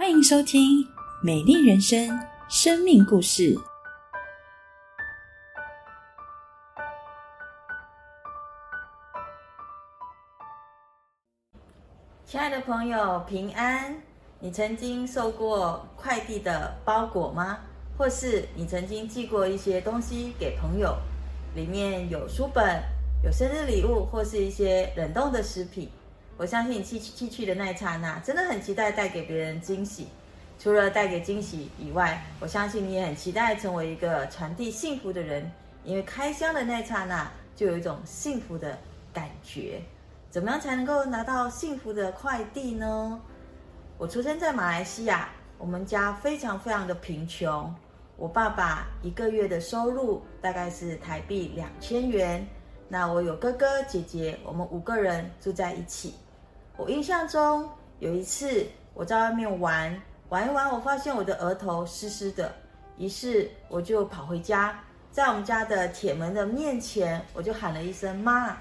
欢迎收听《美丽人生》生命故事。亲爱的朋友，平安！你曾经收过快递的包裹吗？或是你曾经寄过一些东西给朋友，里面有书本、有生日礼物，或是一些冷冻的食品？我相信你寄寄去的那一刹那，真的很期待带给别人惊喜。除了带给惊喜以外，我相信你也很期待成为一个传递幸福的人，因为开箱的那一刹那就有一种幸福的感觉。怎么样才能够拿到幸福的快递呢？我出生在马来西亚，我们家非常非常的贫穷。我爸爸一个月的收入大概是台币两千元。那我有哥哥姐姐，我们五个人住在一起。我印象中有一次我在外面玩，玩一玩，我发现我的额头湿湿的，于是我就跑回家，在我们家的铁门的面前，我就喊了一声妈。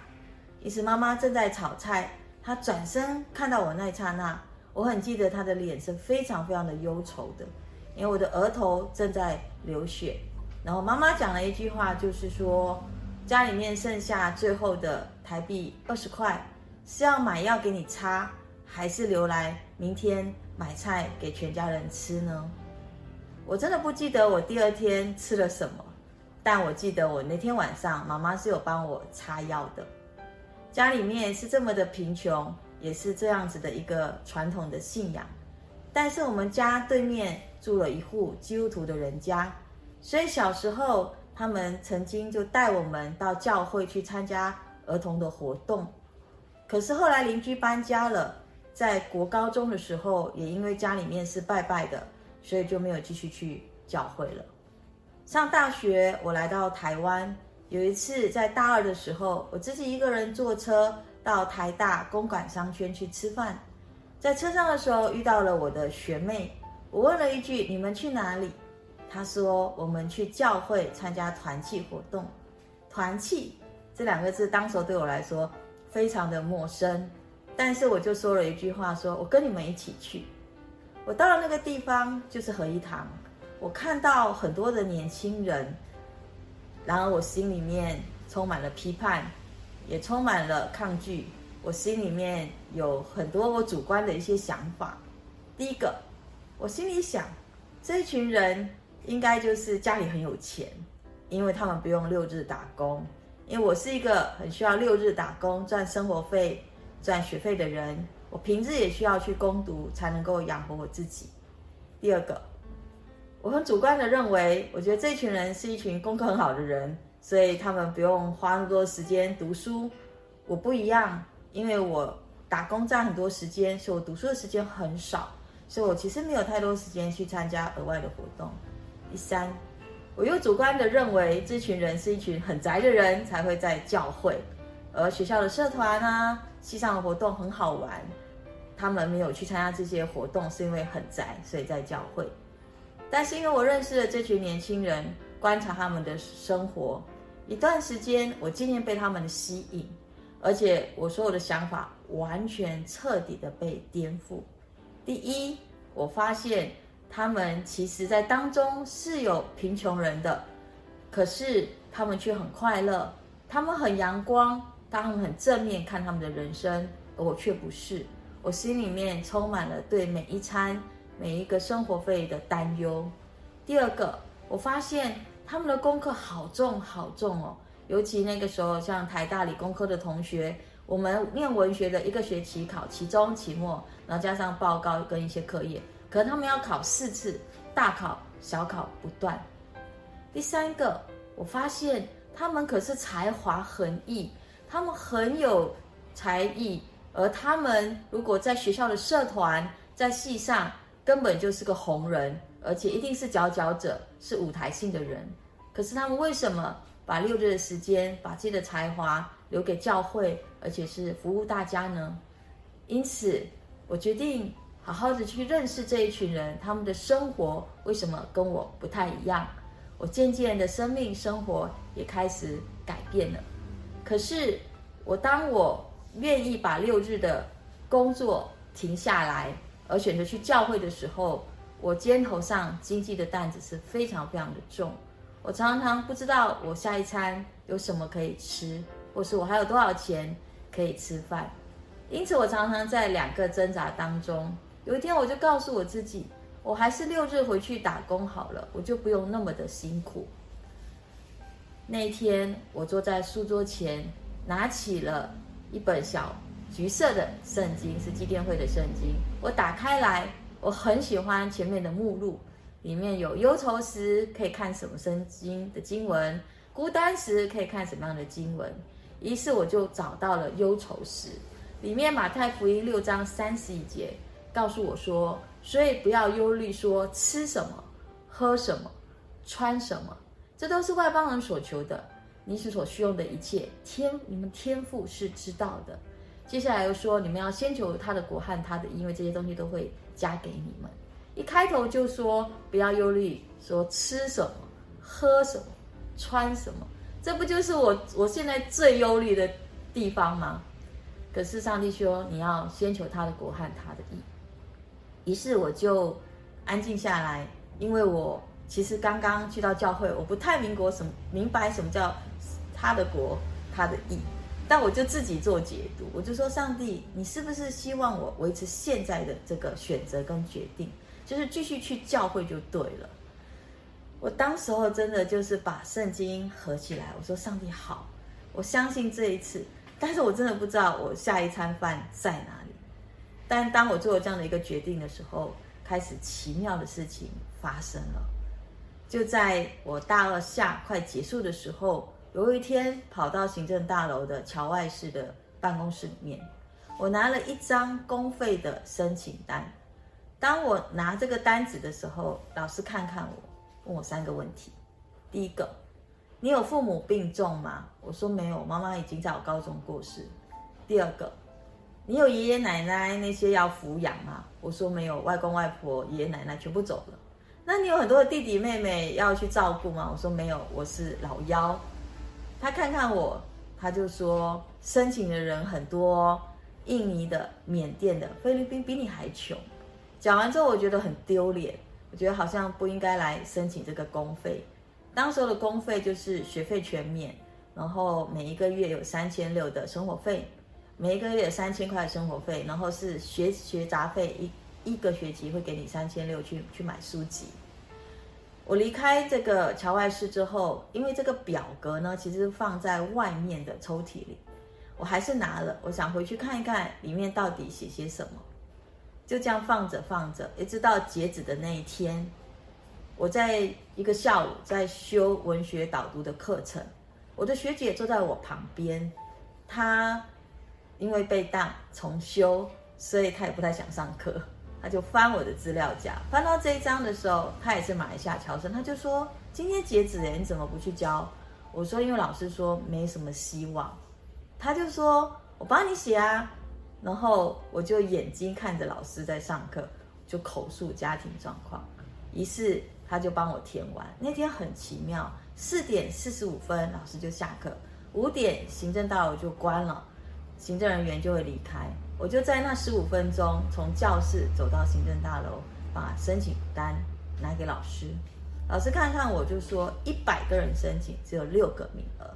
于是妈妈正在炒菜，她转身看到我那一刹那，我很记得她的脸是非常非常的忧愁的，因为我的额头正在流血。然后妈妈讲了一句话，就是说家里面剩下最后的台币二十块。是要买药给你擦，还是留来明天买菜给全家人吃呢？我真的不记得我第二天吃了什么，但我记得我那天晚上妈妈是有帮我擦药的。家里面是这么的贫穷，也是这样子的一个传统的信仰。但是我们家对面住了一户基督徒的人家，所以小时候他们曾经就带我们到教会去参加儿童的活动。可是后来邻居搬家了，在国高中的时候，也因为家里面是拜拜的，所以就没有继续去教会了。上大学，我来到台湾，有一次在大二的时候，我自己一个人坐车到台大公馆商圈去吃饭，在车上的时候遇到了我的学妹，我问了一句：“你们去哪里？”她说：“我们去教会参加团契活动。”团契这两个字，当时对我来说。非常的陌生，但是我就说了一句话，说我跟你们一起去。我到了那个地方，就是合一堂，我看到很多的年轻人，然而我心里面充满了批判，也充满了抗拒。我心里面有很多我主观的一些想法。第一个，我心里想，这一群人应该就是家里很有钱，因为他们不用六日打工。因为我是一个很需要六日打工赚生活费、赚学费的人，我平日也需要去攻读才能够养活我自己。第二个，我很主观的认为，我觉得这群人是一群功课很好的人，所以他们不用花那么多时间读书。我不一样，因为我打工占很多时间，所以我读书的时间很少，所以我其实没有太多时间去参加额外的活动。第三。我又主观的认为，这群人是一群很宅的人才会在教会，而学校的社团啊、系上的活动很好玩，他们没有去参加这些活动，是因为很宅，所以在教会。但是因为我认识了这群年轻人，观察他们的生活一段时间，我渐渐被他们的吸引，而且我所有的想法完全彻底的被颠覆。第一，我发现。他们其实，在当中是有贫穷人的，可是他们却很快乐，他们很阳光，他们很正面看他们的人生，而我却不是。我心里面充满了对每一餐、每一个生活费的担忧。第二个，我发现他们的功课好重好重哦，尤其那个时候，像台大理工科的同学，我们念文学的一个学期考期中、期末，然后加上报告跟一些课业。可能他们要考四次，大考小考不断。第三个，我发现他们可是才华横溢，他们很有才艺，而他们如果在学校的社团、在戏上，根本就是个红人，而且一定是佼佼者，是舞台性的人。可是他们为什么把六日的时间，把自己的才华留给教会，而且是服务大家呢？因此，我决定。好好的去认识这一群人，他们的生活为什么跟我不太一样？我渐渐的生命生活也开始改变了。可是，我当我愿意把六日的工作停下来，而选择去教会的时候，我肩头上经济的担子是非常非常的重。我常常不知道我下一餐有什么可以吃，或是我还有多少钱可以吃饭。因此，我常常在两个挣扎当中。有一天，我就告诉我自己，我还是六日回去打工好了，我就不用那么的辛苦。那一天，我坐在书桌前，拿起了一本小橘色的圣经，是基甸会的圣经。我打开来，我很喜欢前面的目录，里面有忧愁时可以看什么圣经的经文，孤单时可以看什么样的经文。于是我就找到了忧愁时，里面马太福音六章三十一节告诉我说：“所以不要忧虑，说吃什么，喝什么，穿什么。”这都是外邦人所求的，你是所需用的一切，天你们天父是知道的。接下来又说，你们要先求他的国和他的，因为这些东西都会加给你们。一开头就说不要忧虑，说吃什么、喝什么、穿什么，这不就是我我现在最忧虑的地方吗？可是上帝说你要先求他的国和他的意，于是我就安静下来，因为我。其实刚刚去到教会，我不太明国什么明白什么叫他的国他的义，但我就自己做解读，我就说上帝，你是不是希望我维持现在的这个选择跟决定，就是继续去教会就对了。我当时候真的就是把圣经合起来，我说上帝好，我相信这一次，但是我真的不知道我下一餐饭在哪。但当我做了这样的一个决定的时候，开始奇妙的事情发生了。就在我大二下快结束的时候，有一天跑到行政大楼的桥外室的办公室里面，我拿了一张公费的申请单。当我拿这个单子的时候，老师看看我，问我三个问题：第一个，你有父母病重吗？我说没有，妈妈已经在我高中过世。第二个，你有爷爷奶奶那些要抚养吗？我说没有，外公外婆、爷爷奶奶全部走了。那你有很多的弟弟妹妹要去照顾吗？我说没有，我是老幺。他看看我，他就说申请的人很多，印尼的、缅甸的、菲律宾比你还穷。讲完之后，我觉得很丢脸，我觉得好像不应该来申请这个公费。当时候的公费就是学费全免，然后每一个月有三千六的生活费，每一个月三千块生活费，然后是学学杂费一。一个学期会给你三千六去去买书籍。我离开这个桥外市之后，因为这个表格呢，其实放在外面的抽屉里，我还是拿了。我想回去看一看里面到底写些什么，就这样放着放着，一直到截止的那一天，我在一个下午在修文学导读的课程，我的学姐坐在我旁边，她因为被当重修，所以他也不太想上课。他就翻我的资料夹，翻到这一章的时候，他也是马来西亚侨生，他就说：“今天截止诶，你怎么不去交？”我说：“因为老师说没什么希望。”他就说：“我帮你写啊。”然后我就眼睛看着老师在上课，就口述家庭状况。于是他就帮我填完。那天很奇妙，四点四十五分老师就下课，五点行政大楼就关了，行政人员就会离开。我就在那十五分钟，从教室走到行政大楼，把申请单拿给老师。老师看看我，就说一百个人申请，只有六个名额。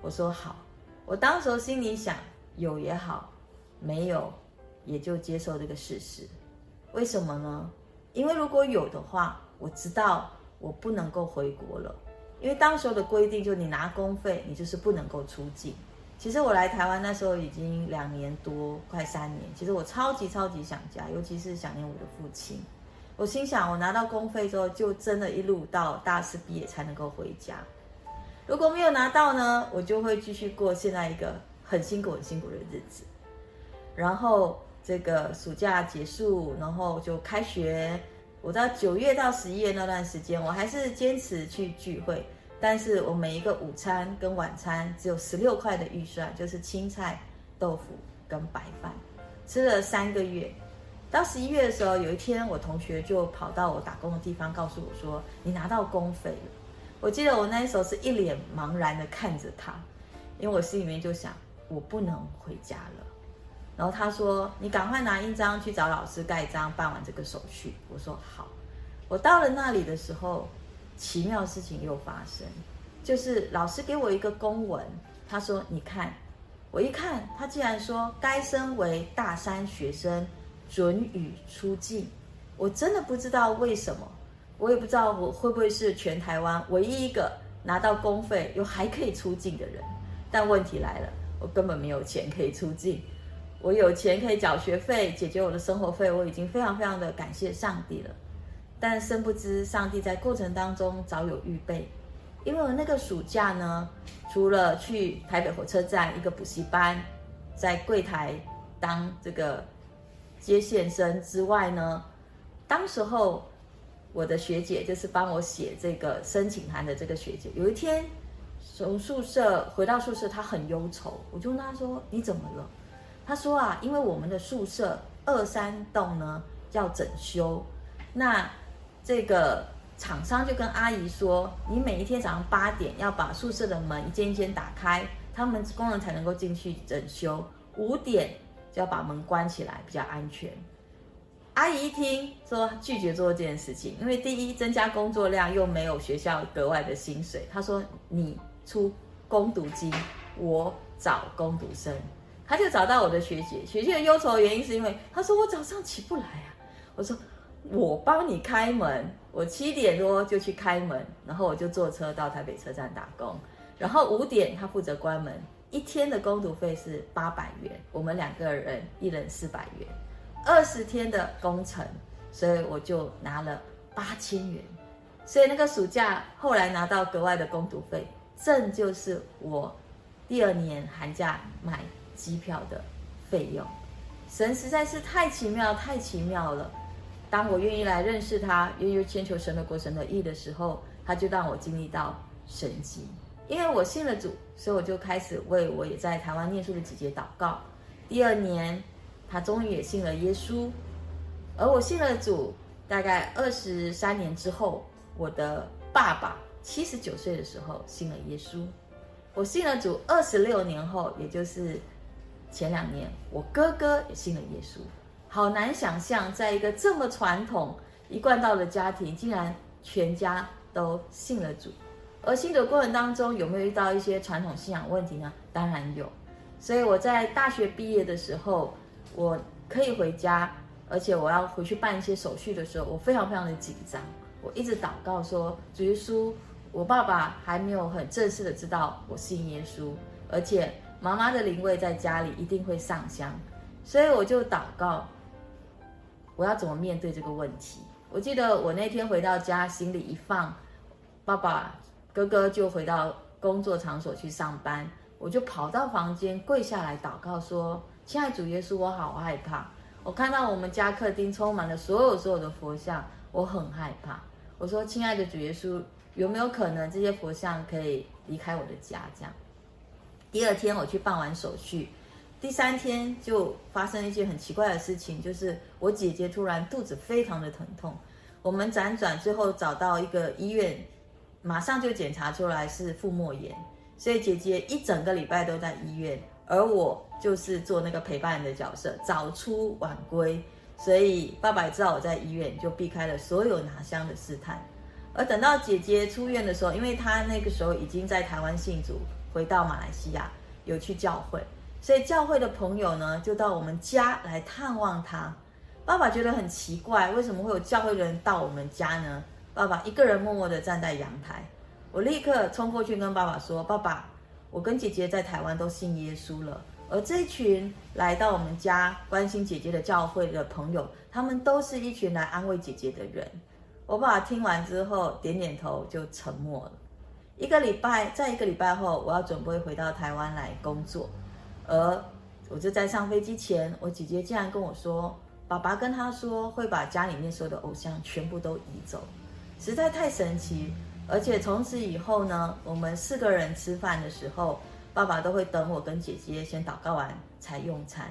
我说好。我当时心里想，有也好，没有也就接受这个事实。为什么呢？因为如果有的话，我知道我不能够回国了。因为当时的规定，就你拿公费，你就是不能够出境。其实我来台湾那时候已经两年多，快三年。其实我超级超级想家，尤其是想念我的父亲。我心想，我拿到公费之后，就真的一路到大四毕业才能够回家。如果没有拿到呢，我就会继续过现在一个很辛苦、很辛苦的日子。然后这个暑假结束，然后就开学。我到九月到十一月那段时间，我还是坚持去聚会。但是我每一个午餐跟晚餐只有十六块的预算，就是青菜、豆腐跟白饭，吃了三个月。到十一月的时候，有一天我同学就跑到我打工的地方，告诉我说：“你拿到公费了。”我记得我那时候是一脸茫然的看着他，因为我心里面就想：我不能回家了。然后他说：“你赶快拿印章去找老师盖章，办完这个手续。”我说：“好。”我到了那里的时候，奇妙事情又发生，就是老师给我一个公文，他说：“你看。”我一看，他竟然说：“该生为大三学生，准予出境。”我真的不知道为什么，我也不知道我会不会是全台湾唯一一个拿到公费又还可以出境的人。但问题来了，我根本没有钱可以出境。我有钱可以缴学费，解决我的生活费，我已经非常非常的感谢上帝了。但深不知上帝在过程当中早有预备，因为我那个暑假呢，除了去台北火车站一个补习班，在柜台当这个接线生之外呢，当时候我的学姐就是帮我写这个申请函的这个学姐，有一天从宿舍回到宿舍，她很忧愁，我就问她说：“你怎么了？”她说：“啊，因为我们的宿舍二三栋呢要整修，那。”这个厂商就跟阿姨说：“你每一天早上八点要把宿舍的门一间一间打开，他们工人才能够进去整修。五点就要把门关起来，比较安全。”阿姨一听说拒绝做这件事情，因为第一增加工作量，又没有学校格外的薪水。她说：“你出攻读金，我找攻读生。”他就找到我的学姐，学姐的忧愁的原因是因为她说：“我早上起不来啊。”我说。我帮你开门，我七点多就去开门，然后我就坐车到台北车站打工，然后五点他负责关门，一天的工读费是八百元，我们两个人一人四百元，二十天的工程，所以我就拿了八千元，所以那个暑假后来拿到格外的工读费，正就是我第二年寒假买机票的费用，神实在是太奇妙，太奇妙了。当我愿意来认识他，愿意千求神的国、神的意的时候，他就让我经历到神迹。因为我信了主，所以我就开始为我也在台湾念书的姐姐祷告。第二年，他终于也信了耶稣。而我信了主，大概二十三年之后，我的爸爸七十九岁的时候信了耶稣。我信了主二十六年后，也就是前两年，我哥哥也信了耶稣。好难想象，在一个这么传统、一贯道的家庭，竟然全家都信了主。而信主过程当中，有没有遇到一些传统信仰问题呢？当然有。所以我在大学毕业的时候，我可以回家，而且我要回去办一些手续的时候，我非常非常的紧张。我一直祷告说：“主耶稣，我爸爸还没有很正式的知道我信耶稣，而且妈妈的灵位在家里一定会上香。”所以我就祷告。我要怎么面对这个问题？我记得我那天回到家，行李一放，爸爸、哥哥就回到工作场所去上班，我就跑到房间跪下来祷告说：“亲爱主耶稣，我好害怕。我看到我们家客厅充满了所有所有的佛像，我很害怕。我说：亲爱的主耶稣，有没有可能这些佛像可以离开我的家？这样。第二天我去办完手续。”第三天就发生一件很奇怪的事情，就是我姐姐突然肚子非常的疼痛，我们辗转最后找到一个医院，马上就检查出来是腹膜炎，所以姐姐一整个礼拜都在医院，而我就是做那个陪伴的角色，早出晚归，所以爸爸也知道我在医院，就避开了所有拿香的试探，而等到姐姐出院的时候，因为她那个时候已经在台湾信主，回到马来西亚有去教会。所以教会的朋友呢，就到我们家来探望他。爸爸觉得很奇怪，为什么会有教会的人到我们家呢？爸爸一个人默默的站在阳台。我立刻冲过去跟爸爸说：“爸爸，我跟姐姐在台湾都信耶稣了。而这群来到我们家关心姐姐的教会的朋友，他们都是一群来安慰姐姐的人。”我爸爸听完之后点点头，就沉默了。一个礼拜，在一个礼拜后，我要准备回到台湾来工作。而我就在上飞机前，我姐姐竟然跟我说，爸爸跟她说会把家里面所有的偶像全部都移走，实在太神奇。而且从此以后呢，我们四个人吃饭的时候，爸爸都会等我跟姐姐先祷告完才用餐。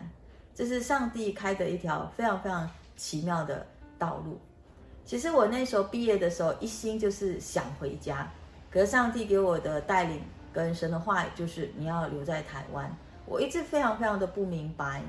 这是上帝开的一条非常非常奇妙的道路。其实我那时候毕业的时候，一心就是想回家，可是上帝给我的带领跟神的话，就是你要留在台湾。我一直非常非常的不明白，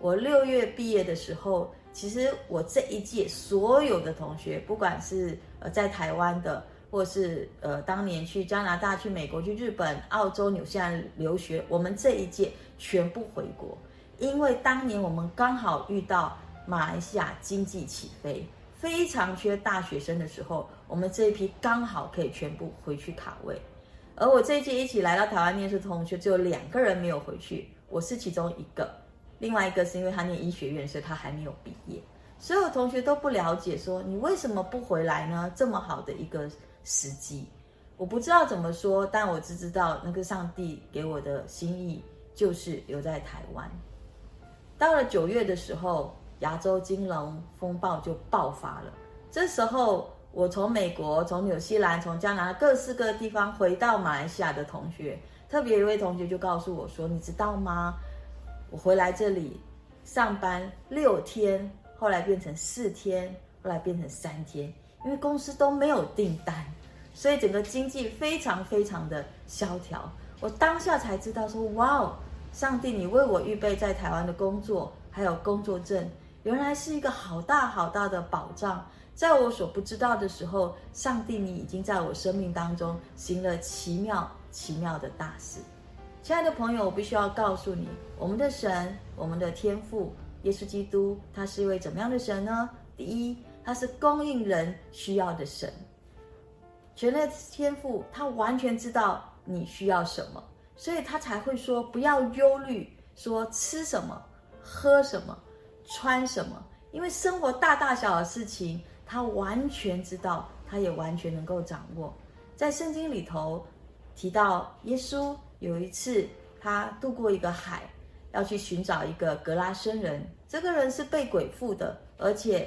我六月毕业的时候，其实我这一届所有的同学，不管是呃在台湾的，或是呃当年去加拿大、去美国、去日本、澳洲、纽西兰留学，我们这一届全部回国，因为当年我们刚好遇到马来西亚经济起飞，非常缺大学生的时候，我们这一批刚好可以全部回去卡位。而我这一届一起来到台湾念书的同学，只有两个人没有回去，我是其中一个。另外一个是因为他念医学院，所以他还没有毕业。所有同学都不了解，说你为什么不回来呢？这么好的一个时机，我不知道怎么说，但我只知道那个上帝给我的心意就是留在台湾。到了九月的时候，亚洲金融风暴就爆发了。这时候，我从美国、从纽西兰、从加拿大各式各地方回到马来西亚的同学，特别一位同学就告诉我说：“你知道吗？”我回来这里上班六天，后来变成四天，后来变成三天，因为公司都没有订单，所以整个经济非常非常的萧条。我当下才知道说，哇哦，上帝，你为我预备在台湾的工作还有工作证，原来是一个好大好大的保障。在我所不知道的时候，上帝你已经在我生命当中行了奇妙奇妙的大事。亲爱的朋友，我必须要告诉你，我们的神，我们的天父耶稣基督，他是一位怎么样的神呢？第一，他是供应人需要的神。全能天父，他完全知道你需要什么，所以他才会说不要忧虑，说吃什么、喝什么、穿什么，因为生活大大小小的事情，他完全知道，他也完全能够掌握。在圣经里头提到耶稣。有一次，他渡过一个海，要去寻找一个格拉森人。这个人是被鬼附的，而且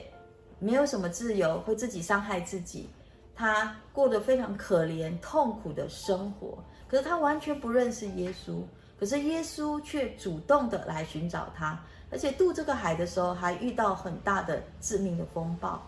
没有什么自由，会自己伤害自己。他过得非常可怜、痛苦的生活。可是他完全不认识耶稣，可是耶稣却主动的来寻找他，而且渡这个海的时候，还遇到很大的致命的风暴。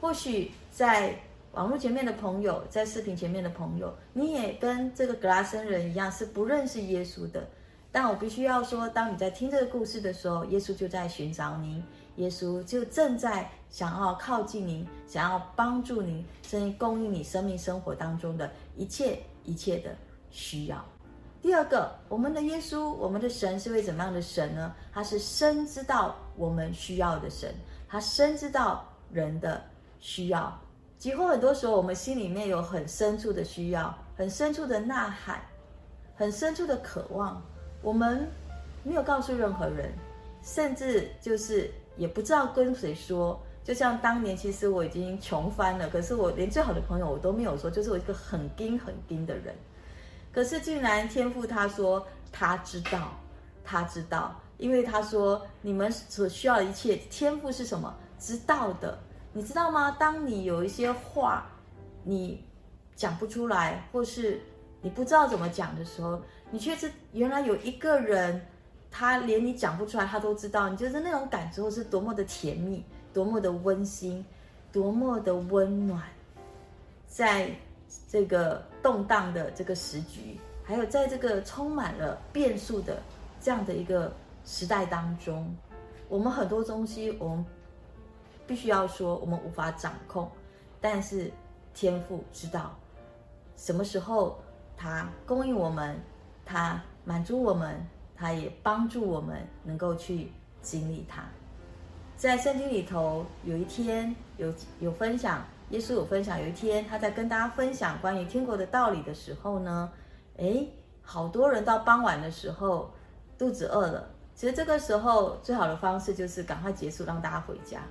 或许在。网络前面的朋友，在视频前面的朋友，你也跟这个格拉森人一样，是不认识耶稣的。但我必须要说，当你在听这个故事的时候，耶稣就在寻找您，耶稣就正在想要靠近您，想要帮助您，甚至供应你生命生活当中的一切一切的需要。第二个，我们的耶稣，我们的神是位怎么样的神呢？他是深知道我们需要的神，他深知道人的需要。几乎很多时候，我们心里面有很深处的需要，很深处的呐喊，很深处的渴望，我们没有告诉任何人，甚至就是也不知道跟谁说。就像当年，其实我已经穷翻了，可是我连最好的朋友我都没有说，就是我一个很硬很硬的人。可是竟然天父他说他知道，他知道，因为他说你们所需要的一切，天赋是什么？知道的。你知道吗？当你有一些话，你讲不出来，或是你不知道怎么讲的时候，你却是原来有一个人，他连你讲不出来，他都知道。你觉得那种感受是多么的甜蜜，多么的温馨，多么的温暖。在这个动荡的这个时局，还有在这个充满了变数的这样的一个时代当中，我们很多东西，我们。必须要说，我们无法掌控，但是天赋知道什么时候他供应我们，他满足我们，他也帮助我们能够去经历它。在圣经里头，有一天有有分享，耶稣有分享，有一天他在跟大家分享关于天国的道理的时候呢，诶，好多人到傍晚的时候肚子饿了，其实这个时候最好的方式就是赶快结束，让大家回家。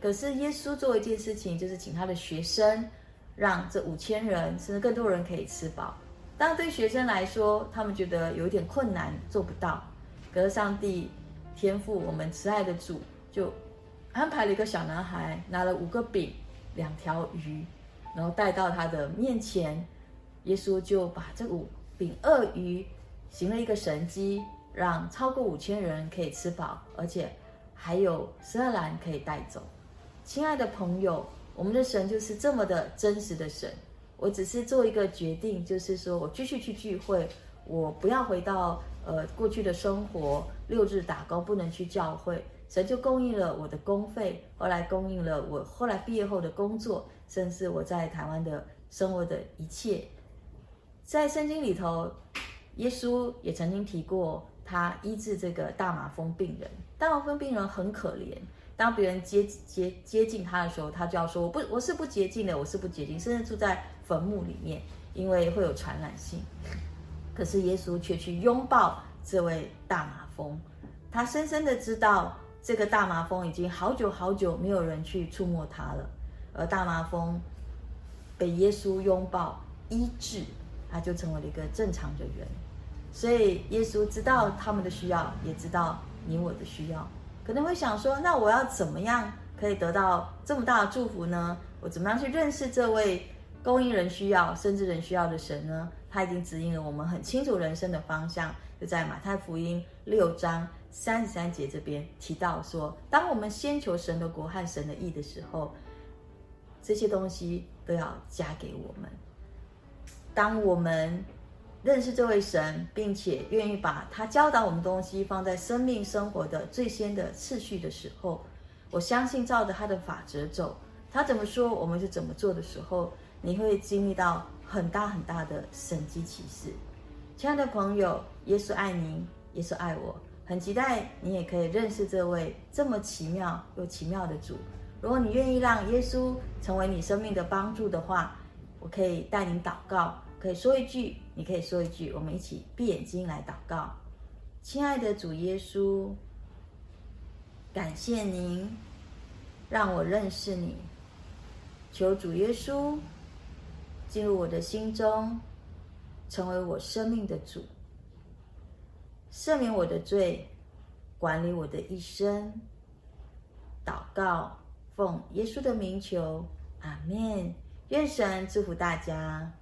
可是耶稣做一件事情，就是请他的学生，让这五千人甚至更多人可以吃饱。当，对学生来说，他们觉得有一点困难，做不到。可是上帝天赋我们慈爱的主，就安排了一个小男孩，拿了五个饼、两条鱼，然后带到他的面前。耶稣就把这五饼二鱼行了一个神迹，让超过五千人可以吃饱，而且还有十二篮可以带走。亲爱的朋友，我们的神就是这么的真实的神。我只是做一个决定，就是说我继续去聚会，我不要回到呃过去的生活，六日打工不能去教会。神就供应了我的公费，后来供应了我后来毕业后的工作，甚至我在台湾的生活的一切。在圣经里头，耶稣也曾经提过，他医治这个大麻风病人。大麻风病人很可怜，当别人接接接近他的时候，他就要说：“我不，我是不洁净的，我是不洁净，甚至住在坟墓里面，因为会有传染性。”可是耶稣却去拥抱这位大麻风，他深深的知道这个大麻风已经好久好久没有人去触摸他了，而大麻风被耶稣拥抱医治，他就成为了一个正常的人。所以耶稣知道他们的需要，也知道你我的需要。可能会想说，那我要怎么样可以得到这么大的祝福呢？我怎么样去认识这位供应人需要，甚至人需要的神呢？他已经指引了我们很清楚人生的方向，就在马太福音六章三十三节这边提到说，当我们先求神的国和神的义的时候，这些东西都要加给我们。当我们认识这位神，并且愿意把他教导我们东西放在生命生活的最先的次序的时候，我相信照着他的法则走，他怎么说我们就怎么做的时候，你会经历到。很大很大的神迹启示，亲爱的朋友，耶稣爱您，耶稣爱我，很期待你也可以认识这位这么奇妙又奇妙的主。如果你愿意让耶稣成为你生命的帮助的话，我可以带您祷告，可以说一句，你可以说一句，我们一起闭眼睛来祷告。亲爱的主耶稣，感谢您让我认识你，求主耶稣。进入我的心中，成为我生命的主，赦免我的罪，管理我的一生。祷告，奉耶稣的名求，阿门。愿神祝福大家。